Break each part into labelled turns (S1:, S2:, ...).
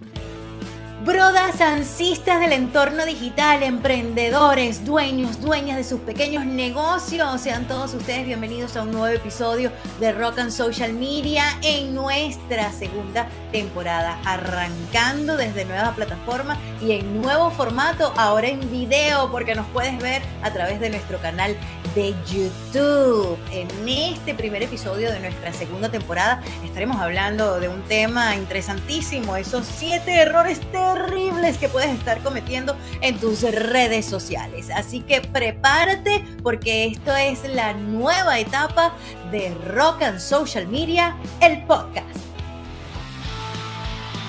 S1: Thank you. Ansistas del entorno digital, emprendedores, dueños, dueñas de sus pequeños negocios, sean todos ustedes bienvenidos a un nuevo episodio de Rock and Social Media en nuestra segunda temporada, arrancando desde nueva plataforma y en nuevo formato, ahora en video, porque nos puedes ver a través de nuestro canal de YouTube. En este primer episodio de nuestra segunda temporada estaremos hablando de un tema interesantísimo, esos siete errores terribles que puedes estar cometiendo en tus redes sociales. Así que prepárate porque esto es la nueva etapa de Rock and Social Media, el podcast.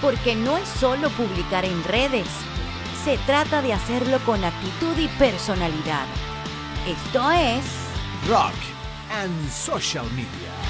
S1: Porque no es solo publicar en redes, se trata de hacerlo con actitud y personalidad. Esto es
S2: Rock and Social Media.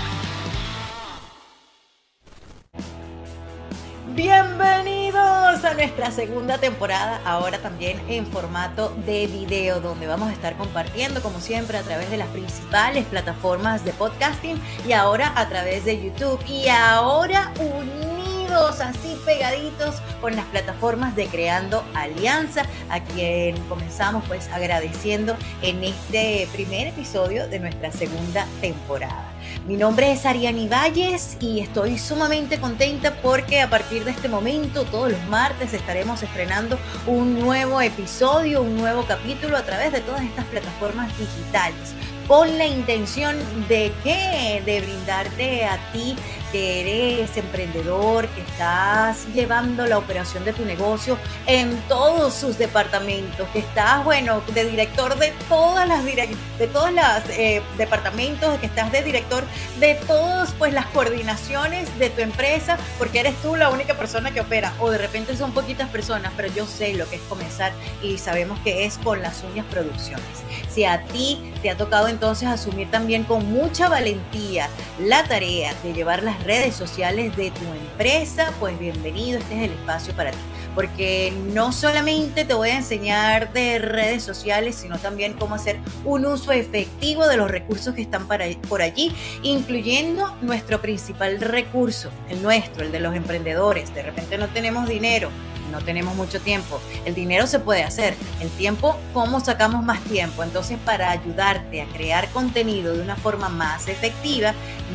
S1: Bienvenidos a nuestra segunda temporada, ahora también en formato de video, donde vamos a estar compartiendo, como siempre, a través de las principales plataformas de podcasting y ahora a través de YouTube. Y ahora unidos, así pegaditos con las plataformas de Creando Alianza, a quien comenzamos pues agradeciendo en este primer episodio de nuestra segunda temporada. Mi nombre es Ariani Valles y estoy sumamente contenta porque a partir de este momento, todos los martes, estaremos estrenando un nuevo episodio, un nuevo capítulo a través de todas estas plataformas digitales con la intención de qué? De brindarte a ti que eres emprendedor, que estás llevando la operación de tu negocio en todos sus departamentos, que estás, bueno, de director de todas las de todos los eh, departamentos, que estás de director de todas pues las coordinaciones de tu empresa, porque eres tú la única persona que opera, o de repente son poquitas personas, pero yo sé lo que es comenzar y sabemos que es con las uñas producciones. Si a ti te ha tocado entonces asumir también con mucha valentía la tarea de llevar las redes sociales de tu empresa, pues bienvenido, este es el espacio para ti. Porque no solamente te voy a enseñar de redes sociales, sino también cómo hacer un uso efectivo de los recursos que están por allí, incluyendo nuestro principal recurso, el nuestro, el de los emprendedores. De repente no tenemos dinero, no tenemos mucho tiempo. El dinero se puede hacer. El tiempo, ¿cómo sacamos más tiempo? Entonces, para ayudarte a crear contenido de una forma más efectiva,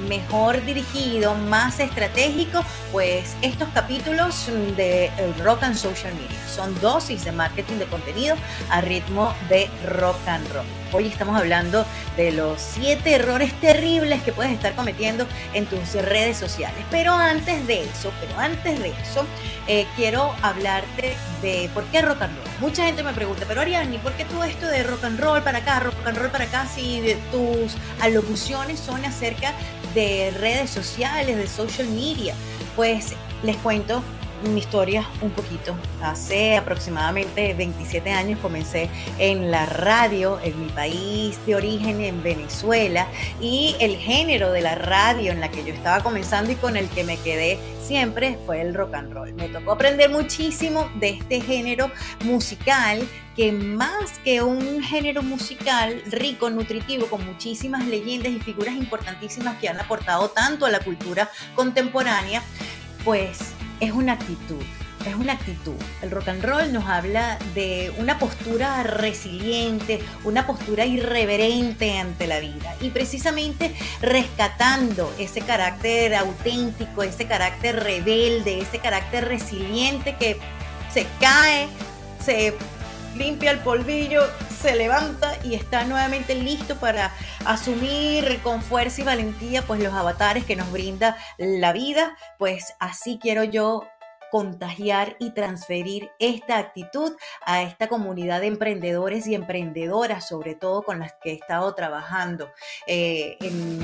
S1: mejor dirigido, más estratégico, pues estos capítulos de Rock and Social Media son dosis de marketing de contenido a ritmo de rock and roll. Hoy estamos hablando de los siete errores terribles que puedes estar cometiendo en tus redes sociales. Pero antes de eso, pero antes de eso, eh, quiero hablarte de por qué rock and roll. Mucha gente me pregunta, pero Ariani, ¿por qué tú esto de rock and roll para acá, rock and roll para acá, si tus alocuciones son acerca de redes sociales, de social media? Pues les cuento mi historia un poquito. Hace aproximadamente 27 años comencé en la radio en mi país de origen, en Venezuela, y el género de la radio en la que yo estaba comenzando y con el que me quedé siempre fue el rock and roll. Me tocó aprender muchísimo de este género musical que más que un género musical rico, nutritivo, con muchísimas leyendas y figuras importantísimas que han aportado tanto a la cultura contemporánea, pues es una actitud. Es una actitud. El rock and roll nos habla de una postura resiliente, una postura irreverente ante la vida. Y precisamente rescatando ese carácter auténtico, ese carácter rebelde, ese carácter resiliente que se cae, se limpia el polvillo, se levanta y está nuevamente listo para asumir con fuerza y valentía pues los avatares que nos brinda la vida, pues así quiero yo contagiar y transferir esta actitud a esta comunidad de emprendedores y emprendedoras, sobre todo con las que he estado trabajando, eh,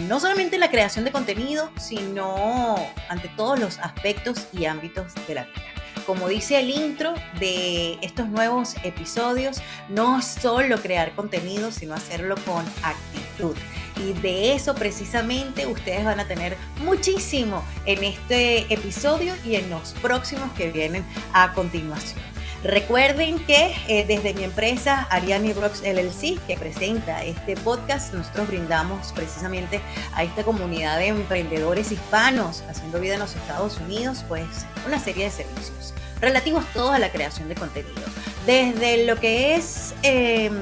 S1: no solamente en la creación de contenido, sino ante todos los aspectos y ámbitos de la vida como dice el intro de estos nuevos episodios, no solo crear contenido, sino hacerlo con actitud. Y de eso precisamente ustedes van a tener muchísimo en este episodio y en los próximos que vienen a continuación. Recuerden que eh, desde mi empresa Ariani Rocks LLC, que presenta este podcast, nosotros brindamos precisamente a esta comunidad de emprendedores hispanos haciendo vida en los Estados Unidos, pues una serie de servicios relativos todos a la creación de contenido. Desde lo que es em,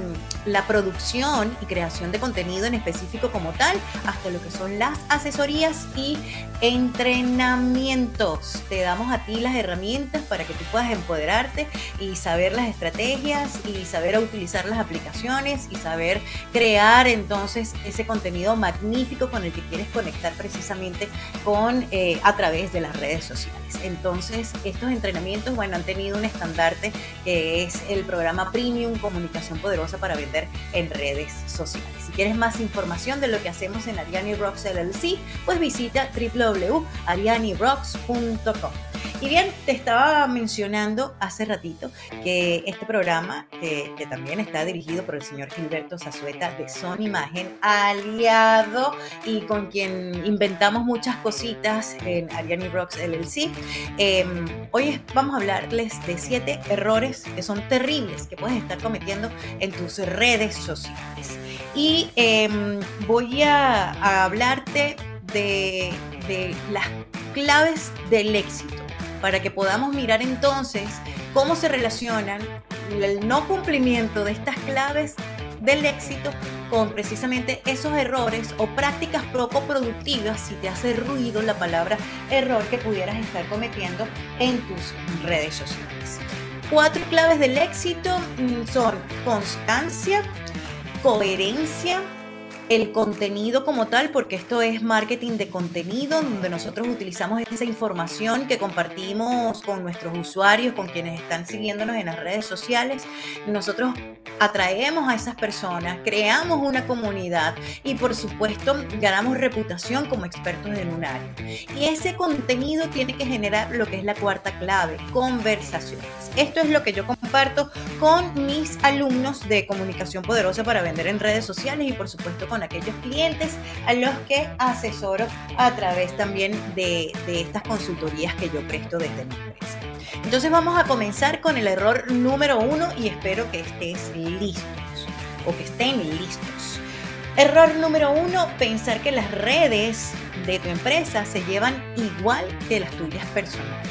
S1: la producción y creación de contenido en específico como tal, hasta lo que son las asesorías y entrenamientos. Te damos a ti las herramientas para que tú puedas empoderarte y saber las estrategias y saber utilizar las aplicaciones y saber crear entonces ese contenido magnífico con el que quieres conectar precisamente con eh, a través de las redes sociales. Entonces, estos entrenamientos, bueno, han tenido un estandarte que es el programa Premium Comunicación Poderosa para en redes sociales. Si quieres más información de lo que hacemos en Ariani Rocks LLC, pues visita www.arianirocks.com. Y bien, te estaba mencionando hace ratito que este programa, que, también está dirigido por el señor Gilberto Zazueta de Son Imagen, aliado y con quien inventamos muchas cositas en Ariani Rocks LLC, em, hoy vamos a hablarles de siete errores que son terribles que puedes estar cometiendo en tus redes sociales. Y em, voy a, hablarte de, de las claves del éxito para que podamos mirar entonces cómo se relacionan el no cumplimiento de estas claves del éxito con precisamente esos errores o prácticas poco productivas, si te hace ruido la palabra error que pudieras estar cometiendo en tus redes sociales. Cuatro claves del éxito mm, son constancia, coherencia, el contenido como tal, porque esto es marketing de contenido, donde nosotros utilizamos esa información que compartimos con nuestros usuarios, con quienes están siguiéndonos en las redes sociales. Nosotros atraemos a esas personas, creamos una comunidad y por supuesto ganamos reputación como expertos en un área. Y ese contenido tiene que generar lo que es la cuarta clave, conversaciones. Esto es lo que yo comparto con mis alumnos de comunicación poderosa para vender en redes sociales y por supuesto con aquellos clientes a los que asesoro a través también de, estas consultorías que yo presto desde mi empresa. Entonces vamos a comenzar con el error número uno y espero que estés listos o que estén listos. Error número uno, pensar que las redes de tu empresa se llevan igual que las tuyas personales.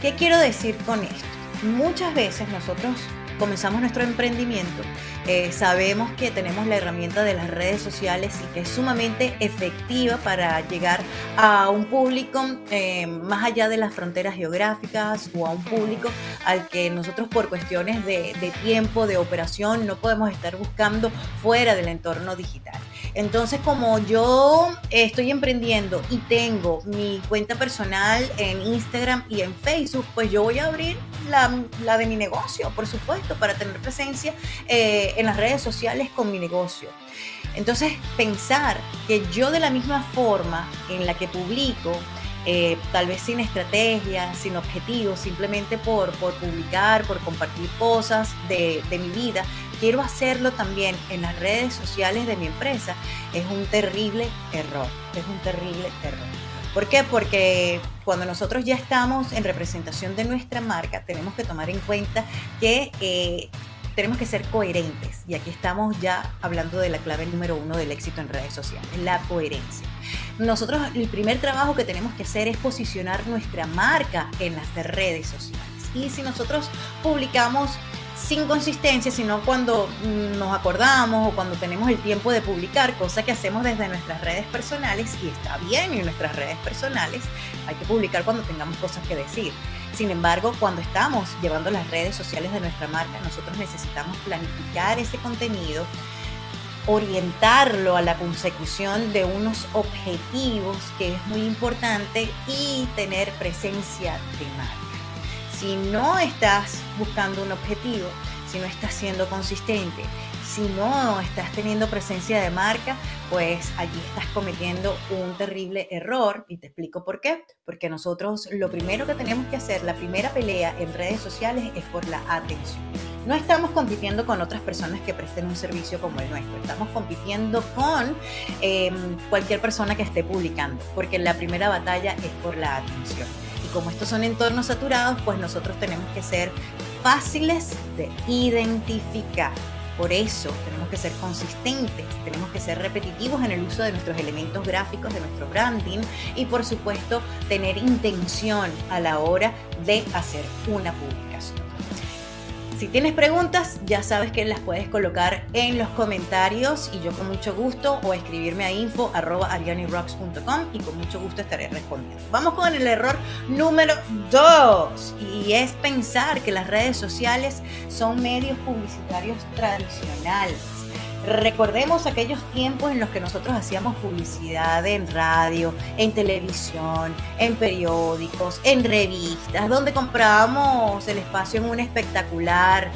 S1: ¿Qué quiero decir con esto? Muchas veces nosotros comenzamos nuestro emprendimiento, eh, sabemos que tenemos la herramienta de las redes sociales y que es sumamente efectiva para llegar a un público eh, más allá de las fronteras geográficas o a un público al que nosotros por cuestiones de, de tiempo, de operación, no podemos estar buscando fuera del entorno digital. Entonces, como yo estoy emprendiendo y tengo mi cuenta personal en Instagram y en Facebook, pues yo voy a abrir la, de mi negocio, por supuesto, para tener presencia eh, en las redes sociales con mi negocio. Entonces, pensar que yo de la misma forma en la que publico, eh, tal vez sin estrategia, sin objetivos, simplemente por, por publicar, por compartir cosas de, de mi vida, quiero hacerlo también en las redes sociales de mi empresa, es un terrible error, es un terrible error. ¿Por qué? Porque cuando nosotros ya estamos en representación de nuestra marca, tenemos que tomar en cuenta que eh, tenemos que ser coherentes. Y aquí estamos ya hablando de la clave número uno del éxito en redes sociales, la coherencia. Nosotros el primer trabajo que tenemos que hacer es posicionar nuestra marca en las redes sociales. Y si nosotros publicamos sin consistencia, sino cuando nos acordamos o cuando tenemos el tiempo de publicar, cosa que hacemos desde nuestras redes personales y está bien en nuestras redes personales, hay que publicar cuando tengamos cosas que decir. Sin embargo, cuando estamos llevando las redes sociales de nuestra marca, nosotros necesitamos planificar ese contenido, orientarlo a la consecución de unos objetivos, que es muy importante, y tener presencia de marca si no estás buscando un objetivo, si no estás siendo consistente, si no estás teniendo presencia de marca, pues allí estás cometiendo un terrible error. Y te explico por qué. Porque nosotros lo primero que tenemos que hacer, la primera pelea en redes sociales es por la atención. No estamos compitiendo con otras personas que presten un servicio como el nuestro, estamos compitiendo con em, cualquier persona que esté publicando, porque la primera batalla es por la atención como estos son entornos saturados, pues nosotros tenemos que ser fáciles de identificar. Por eso tenemos que ser consistentes, tenemos que ser repetitivos en el uso de nuestros elementos gráficos, de nuestro branding y por supuesto tener intención a la hora de hacer una publicación. Si tienes preguntas, ya sabes que las puedes colocar en los comentarios y yo con mucho gusto o escribirme a info y con mucho gusto estaré respondiendo. Vamos con el error número 2 y es pensar que las redes sociales son medios publicitarios tradicionales. Recordemos aquellos tiempos en los que nosotros hacíamos publicidad en radio, en televisión, en periódicos, en revistas, donde comprábamos el espacio en un espectacular,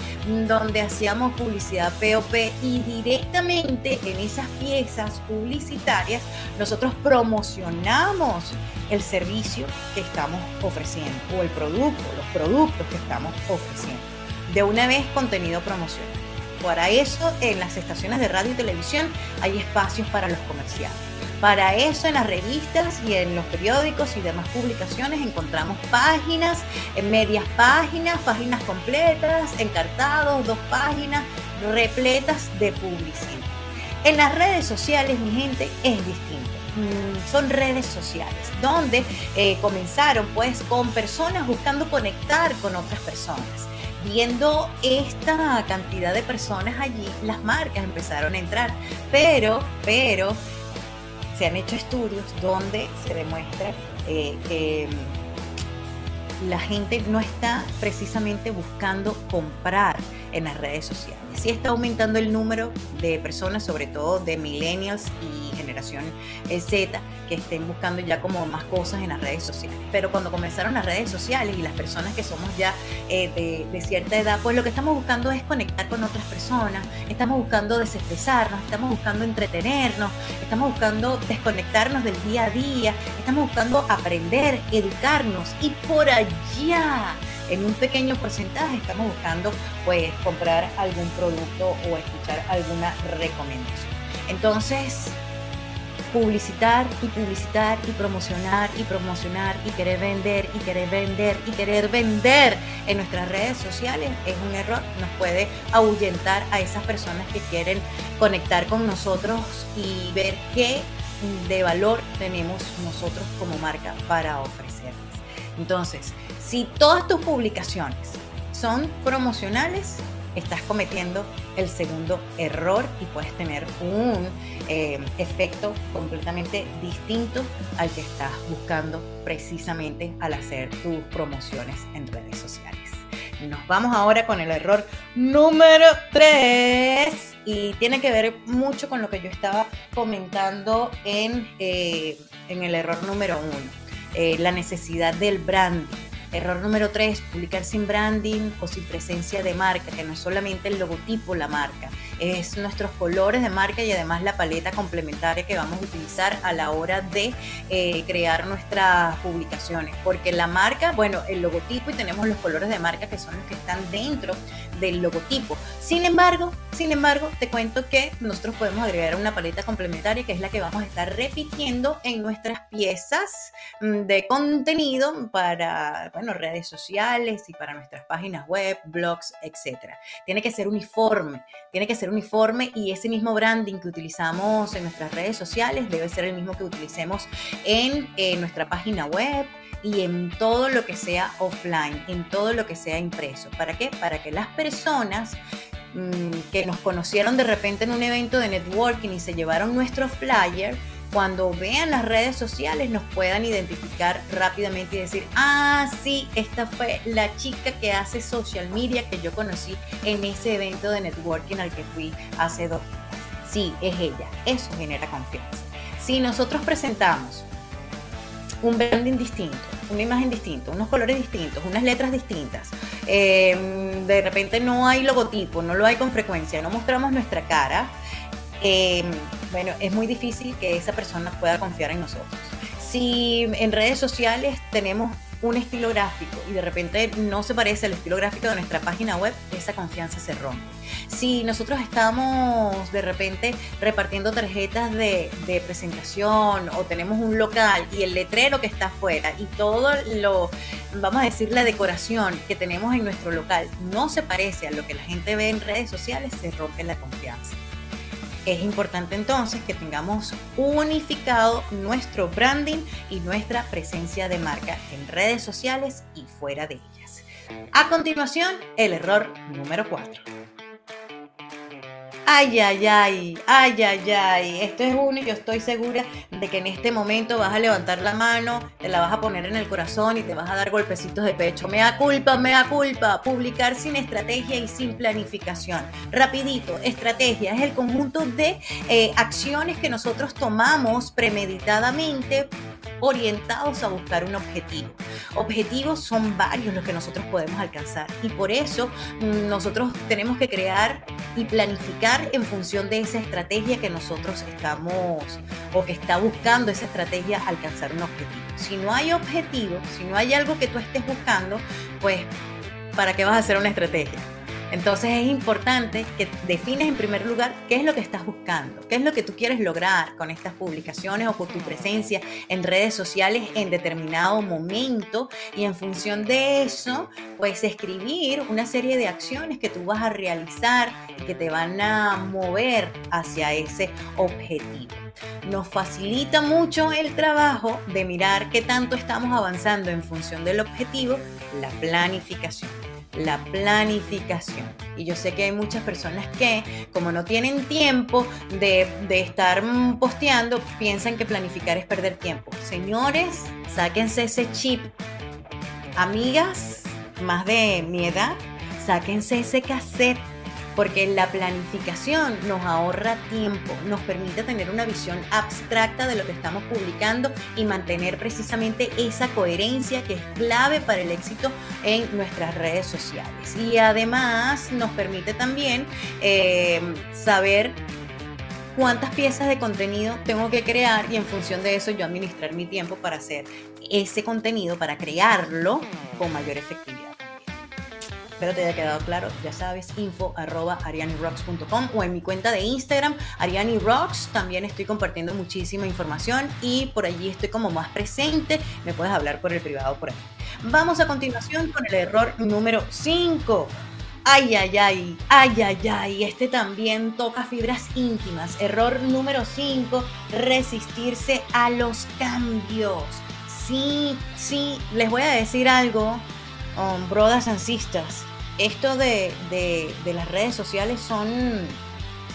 S1: donde hacíamos publicidad POP y directamente en esas piezas publicitarias nosotros promocionamos el servicio que estamos ofreciendo o el producto, los productos que estamos ofreciendo. De una vez contenido promocional. Para eso en las estaciones de radio y televisión hay espacios para los comerciales. Para eso en las revistas y en los periódicos y demás publicaciones encontramos páginas, en medias páginas, páginas completas, encartados, dos páginas, repletas de publicidad. En las redes sociales, mi gente, es distinto. Mm, son redes sociales donde eh, comenzaron pues con personas buscando conectar con otras personas viendo esta cantidad de personas allí, las marcas empezaron a entrar. Pero, pero, se han hecho estudios donde se demuestra eh, que mm, la gente no está precisamente buscando comprar en las redes sociales. Sí está aumentando el número de personas, sobre todo de millennials y generación eh, Z, que estén buscando ya como más cosas en las redes sociales. Pero cuando comenzaron las redes sociales y las personas que somos ya eh, de, cierta edad, pues lo que estamos buscando es conectar con otras personas, estamos buscando desestresarnos, estamos buscando entretenernos, estamos buscando desconectarnos del día a día, estamos buscando aprender, educarnos y por allá en un pequeño porcentaje estamos buscando pues comprar algún producto o escuchar alguna recomendación. Entonces, publicitar y publicitar y promocionar y promocionar y querer vender y querer vender y querer vender en nuestras redes sociales es un error. Nos puede ahuyentar a esas personas que quieren conectar con nosotros y ver qué de valor tenemos nosotros como marca para ofrecerles. Entonces, si todas tus publicaciones son promocionales, estás cometiendo el segundo error y puedes tener un eh, efecto completamente distinto al que estás buscando precisamente al hacer tus promociones en redes sociales. Nos vamos ahora con el error número 3 y tiene que ver mucho con lo que yo estaba comentando en, eh, en el error número 1, eh, la necesidad del branding. Error número 3, publicar sin branding o sin presencia de marca, que no es solamente el logotipo la marca, es nuestros colores de marca y además la paleta complementaria que vamos a utilizar a la hora de eh, crear nuestras publicaciones. Porque la marca, bueno, el logotipo y tenemos los colores de marca que son los que están dentro del logotipo. Sin embargo, sin embargo, te cuento que nosotros podemos agregar una paleta complementaria que es la que vamos a estar repitiendo en nuestras piezas mm, de contenido para, bueno, redes sociales y para nuestras páginas web, blogs, etcétera. Tiene que ser uniforme, tiene que ser uniforme y ese mismo branding que utilizamos en nuestras redes sociales debe ser el mismo que utilicemos en eh, nuestra página web y en todo lo que sea offline, en todo lo que sea impreso. ¿Para qué? Para que las personas mm, que nos conocieron de repente en un evento de networking y se llevaron nuestro flyer, cuando vean las redes sociales nos puedan identificar rápidamente y decir, ah, sí, esta fue la chica que hace social media que yo conocí en ese evento de networking al que fui hace dos días. Sí, es ella. Eso genera confianza. Si nosotros presentamos un branding distinto, una imagen distinta, unos colores distintos, unas letras distintas. Em, de repente no hay logotipo, no lo hay con frecuencia, no mostramos nuestra cara. Em, bueno, es muy difícil que esa persona pueda confiar en nosotros. Si en redes sociales tenemos un estilo gráfico y de repente no se parece al estilo gráfico de nuestra página web, esa confianza se rompe. Si nosotros estamos de repente repartiendo tarjetas de, presentación o tenemos un local y el letrero que está afuera y todo lo, vamos a decir, la decoración que tenemos en nuestro local no se parece a lo que la gente ve en redes sociales, se rompe la confianza. Es importante entonces que tengamos unificado nuestro branding y nuestra presencia de marca en redes sociales y fuera de ellas. A continuación, el error número 4. Ay, ay, ay, ay, ay, ay. Esto es uno y yo estoy segura de que en este momento vas a levantar la mano, te la vas a poner en el corazón y te vas a dar golpecitos de pecho. Me da culpa, me da culpa. Publicar sin estrategia y sin planificación. Rapidito, estrategia es el conjunto de eh, acciones que nosotros tomamos premeditadamente orientados a buscar un objetivo. Objetivos son varios los que nosotros podemos alcanzar y por eso mm, nosotros tenemos que crear y planificar en función de esa estrategia que nosotros estamos o que está buscando esa estrategia alcanzar un objetivo. Si no hay objetivo, si no hay algo que tú estés buscando, pues ¿para qué vas a hacer una estrategia? Entonces es importante que defines en primer lugar qué es lo que estás buscando, qué es lo que tú quieres lograr con estas publicaciones o con tu presencia en redes sociales en determinado momento y en función de eso, pues escribir una serie de acciones que tú vas a realizar que te van a mover hacia ese objetivo. Nos facilita mucho el trabajo de mirar qué tanto estamos avanzando en función del objetivo, la planificación la planificación. Y yo sé que hay muchas personas que, como no tienen tiempo de, estar mm, posteando, piensan que planificar es perder tiempo. Señores, sáquense ese chip. Amigas, más de mi edad, sáquense ese cassette porque la planificación nos ahorra tiempo, nos permite tener una visión abstracta de lo que estamos publicando y mantener precisamente esa coherencia que es clave para el éxito en nuestras redes sociales. Y además nos permite también eh, saber cuántas piezas de contenido tengo que crear y en función de eso yo administrar mi tiempo para hacer ese contenido, para crearlo con mayor efectividad. Espero te haya quedado claro, ya sabes, info arroba arianirocks.com o en mi cuenta de Instagram, arianirocks, también estoy compartiendo muchísima información y por allí estoy como más presente, me puedes hablar por el privado por ahí. Vamos a continuación con el error número 5. Ay, ay, ay, ay, ay, ay, este también toca fibras íntimas. Error número 5, resistirse a los cambios. Sí, sí, les voy a decir algo, um, brothers and sisters esto de, las redes sociales son,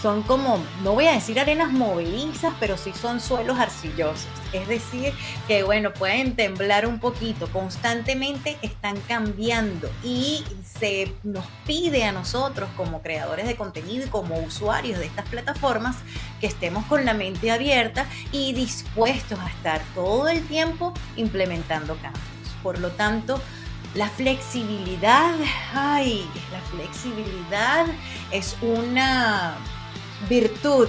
S1: son como, no voy a decir arenas movedizas, pero sí son suelos arcillosos. Es decir, que bueno, pueden temblar un poquito, constantemente están cambiando y se nos pide a nosotros como creadores de contenido y como usuarios de estas plataformas que estemos con la mente abierta y dispuestos a estar todo el tiempo implementando cambios. Por lo tanto, la flexibilidad, ay, la flexibilidad es una virtud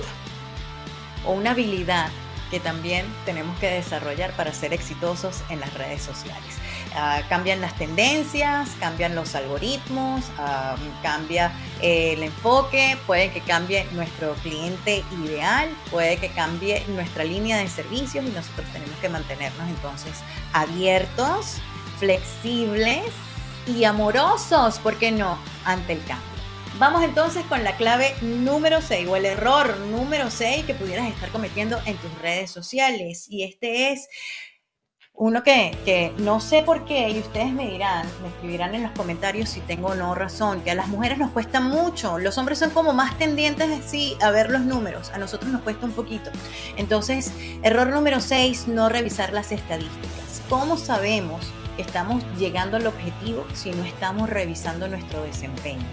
S1: o una habilidad que también tenemos que desarrollar para ser exitosos en las redes sociales. Ah, cambian las tendencias, cambian los algoritmos, ah, cambia el enfoque, puede que cambie nuestro cliente ideal, puede que cambie nuestra línea de servicios y nosotros tenemos que mantenernos entonces abiertos flexibles y amorosos, ¿por qué no?, ante el cambio. Vamos entonces con la clave número 6 o el error número 6 que pudieras estar cometiendo en tus redes sociales. Y este es uno que, que, no sé por qué, y ustedes me dirán, me escribirán en los comentarios si tengo o no razón, que a las mujeres nos cuesta mucho, los hombres son como más tendientes así a ver los números, a nosotros nos cuesta un poquito. Entonces, error número 6, no revisar las estadísticas. ¿Cómo sabemos estamos llegando al objetivo si no estamos revisando nuestro desempeño?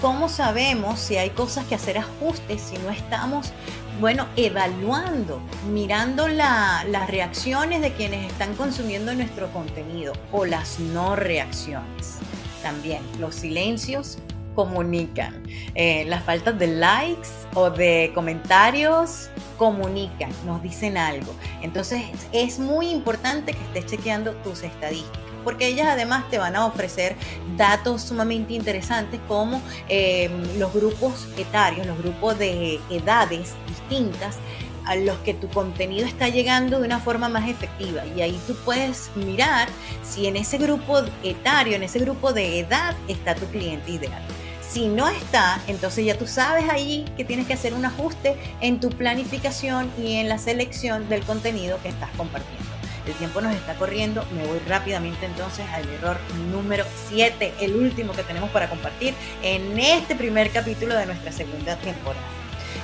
S1: ¿Cómo sabemos si hay cosas que hacer ajustes si no estamos, bueno, evaluando, mirando las reacciones de quienes están consumiendo nuestro contenido o las no reacciones? También los silencios comunican. Eh, las faltas de likes o de comentarios comunican, nos dicen algo. Entonces es muy importante que estés chequeando tus estadísticas. porque ellas además te van a ofrecer datos sumamente interesantes como eh, los grupos etarios, los grupos de edades distintas a los que tu contenido está llegando de una forma más efectiva. Y ahí tú puedes mirar si en ese grupo etario, en ese grupo de edad, está tu cliente ideal. Si no está, entonces ya tú sabes ahí que tienes que hacer un ajuste en tu planificación y en la selección del contenido que estás compartiendo. El tiempo nos está corriendo, me voy rápidamente entonces al error número 7, el último que tenemos para compartir en este primer capítulo de nuestra segunda temporada.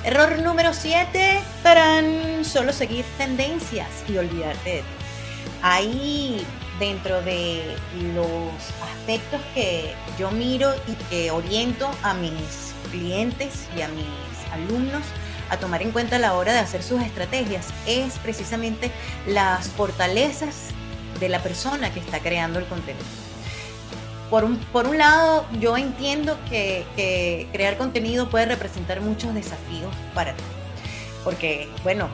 S1: Error número 7, para solo seguir tendencias y olvidarte de ti. Ahí dentro de los aspectos que yo miro y que oriento a mis clientes y a mis alumnos a tomar en cuenta a la hora de hacer sus estrategias es precisamente las fortalezas de la persona que está creando el contenido por un, por un lado, yo entiendo que, crear contenido puede representar muchos desafíos para ti. Porque, bueno,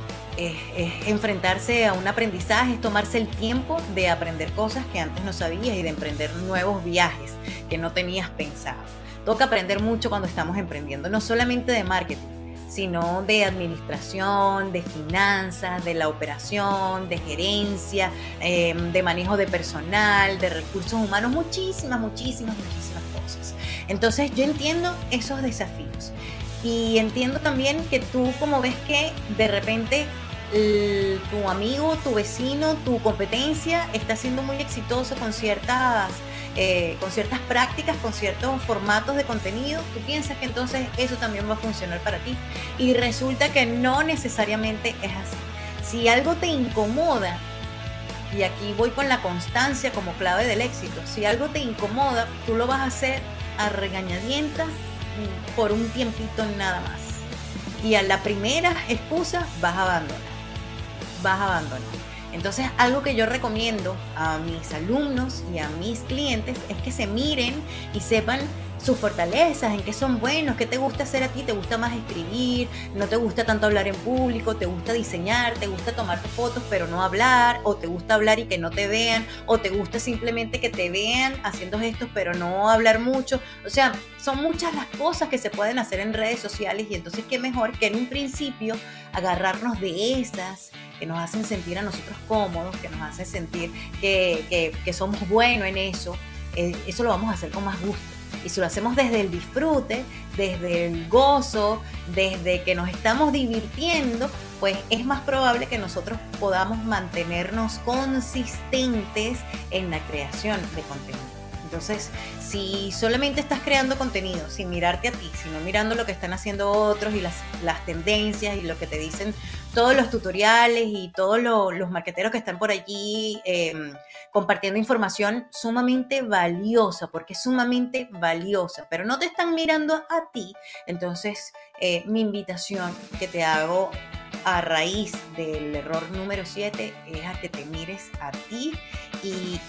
S1: enfrentarse a un aprendizaje, es tomarse el tiempo de aprender cosas que antes no sabías y de emprender nuevos viajes que no tenías pensado. Toca aprender mucho cuando estamos emprendiendo, no solamente de marketing, sino de administración, de finanzas, de la operación, de gerencia, em, de manejo de personal, de recursos humanos, muchísimas, muchísimas, muchísimas cosas. Entonces yo entiendo esos desafíos y entiendo también que tú como ves que de repente tu amigo, tu vecino, tu competencia está siendo muy exitoso con ciertas eh, con ciertas prácticas, con ciertos formatos de contenido, tú piensas que entonces eso también va a funcionar para ti. Y resulta que no necesariamente es así. Si algo te incomoda, y aquí voy con la constancia como clave del éxito, si algo te incomoda, tú lo vas a hacer a regañadientas por un tiempito nada más. Y a la primera excusa vas a abandonar. Vas a abandonar. Entonces, algo que yo recomiendo a mis alumnos y a mis clientes es que se miren y sepan sus fortalezas, en qué son buenos, qué te gusta hacer a ti, te gusta más escribir, no te gusta tanto hablar en público, te gusta diseñar, te gusta tomarte fotos pero no hablar, o te gusta hablar y que no te vean, o te gusta simplemente que te vean haciendo gestos pero no hablar mucho. O sea, son muchas las cosas que se pueden hacer en redes sociales y entonces qué mejor que en un principio agarrarnos de esas que nos hacen sentir a nosotros cómodos, que nos hacen sentir que, somos buenos en eso, eh, eso lo vamos a hacer con más gusto. Y si lo hacemos desde el disfrute, desde el gozo, desde que nos estamos divirtiendo, pues es más probable que nosotros podamos mantenernos consistentes en la creación de contenido. Entonces, si solamente estás creando contenido sin mirarte a ti, sino mirando lo que están haciendo otros y las, tendencias y lo que te dicen todos los tutoriales y todos los marqueteros que están por allí em, compartiendo información sumamente valiosa, porque es sumamente valiosa, pero no te están mirando a ti, entonces eh, mi invitación que te hago a raíz del error número 7 es a que te mires a ti y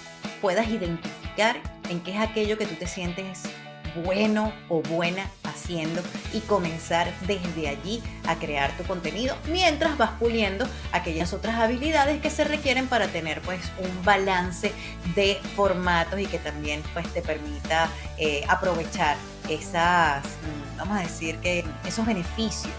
S1: puedas identificar en qué es aquello que tú te sientes bueno o buena haciendo y comenzar desde allí a crear tu contenido mientras vas puliendo aquellas otras habilidades que se requieren para tener pues un balance de formatos y que también pues te permita eh, aprovechar esas, mm, vamos a decir que esos beneficios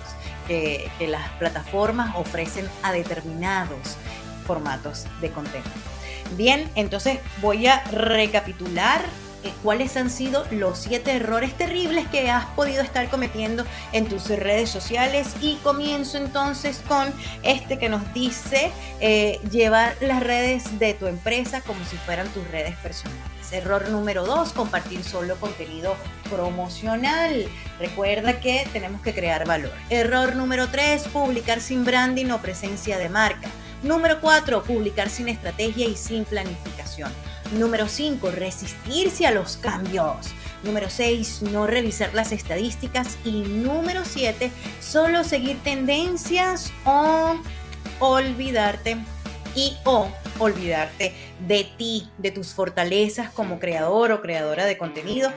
S1: que, que las plataformas ofrecen a determinados formatos de contenido. Bien, entonces voy a recapitular eh, cuáles han sido los siete errores terribles que has podido estar cometiendo en tus redes sociales y comienzo entonces con este que nos dice eh, llevar las redes de tu empresa como si fueran tus redes personales. Error número dos, compartir solo contenido promocional. Recuerda que tenemos que crear valor. Error número tres, publicar sin branding o presencia de marca. Número 4, publicar sin estrategia y sin planificación. Número 5, resistirse a los cambios. Número 6, no revisar las estadísticas. Y número 7, solo seguir tendencias o olvidarte y o olvidarte de ti, de tus fortalezas como creador o creadora de contenido,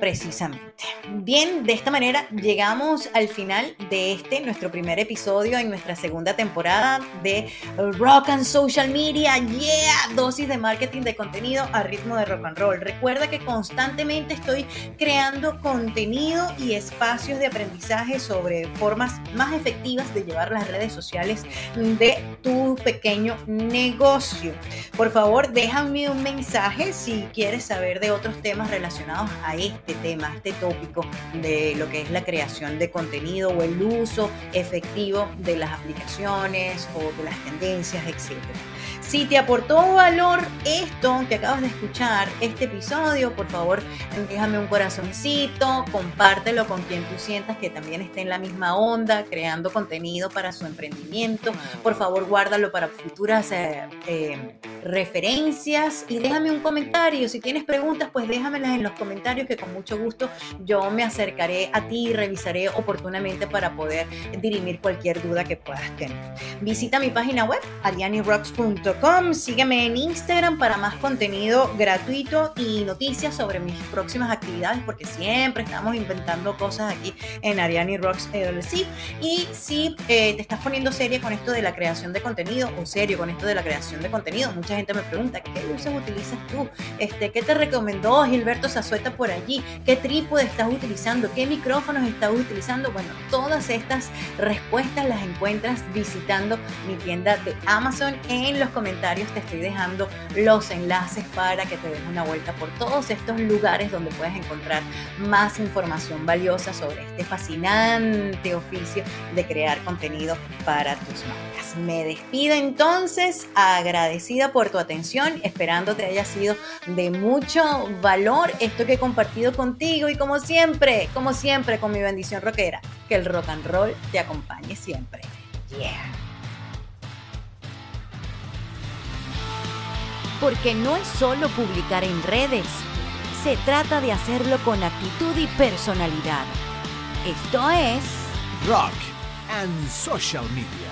S1: precisamente. Bien, de esta manera llegamos al final de este, nuestro primer episodio en nuestra segunda temporada de Rock and Social Media. Yeah, dosis de marketing de contenido a ritmo de rock and roll. Recuerda que constantemente estoy creando contenido y espacios de aprendizaje sobre formas más efectivas de llevar las redes sociales de tu pequeño negocio. Por favor, déjame un mensaje si quieres saber de otros temas relacionados a este tema, a este tópico de lo que es la creación de contenido o el uso efectivo de las aplicaciones o de las tendencias, etc. Si te aportó valor esto que acabas de escuchar, este episodio, por favor, déjame un corazoncito, compártelo con quien tú sientas que también esté en la misma onda, creando contenido para su emprendimiento. Por favor, guárdalo para futuras eh, eh, referencias y déjame un comentario. Si tienes preguntas, pues déjamelas en los comentarios que con mucho gusto yo me acercaré a ti y revisaré oportunamente para poder dirimir cualquier duda que puedas tener. Visita mi página web, arianirocks.com, sígueme en Instagram para más contenido gratuito y noticias sobre mis próximas actividades porque siempre estamos inventando cosas aquí en Ariani Rocks LLC. Y si eh, te estás poniendo seria con esto de la creación de contenido o serio con esto de la creación de contenido, mucha gente me pregunta, ¿qué luces utilizas tú? Este, ¿Qué te recomendó Gilberto Zazueta por allí? ¿Qué trípode estás utilizando? ¿Qué micrófonos estás utilizando? Bueno, todas estas respuestas las encuentras visitando mi tienda de Amazon. En los comentarios te estoy dejando los enlaces para que te des una vuelta por todos estos lugares donde puedes encontrar más información valiosa sobre este fascinante oficio de crear contenido para tus marcas. Me despido entonces agradecida por por tu atención, esperando te haya sido de mucho valor esto que he compartido contigo y como siempre, como siempre con mi bendición rockera, que el rock and roll te acompañe siempre. Yeah.
S3: Porque no es solo publicar en redes, se trata de hacerlo con actitud y personalidad. Esto es
S2: Rock and Social Media.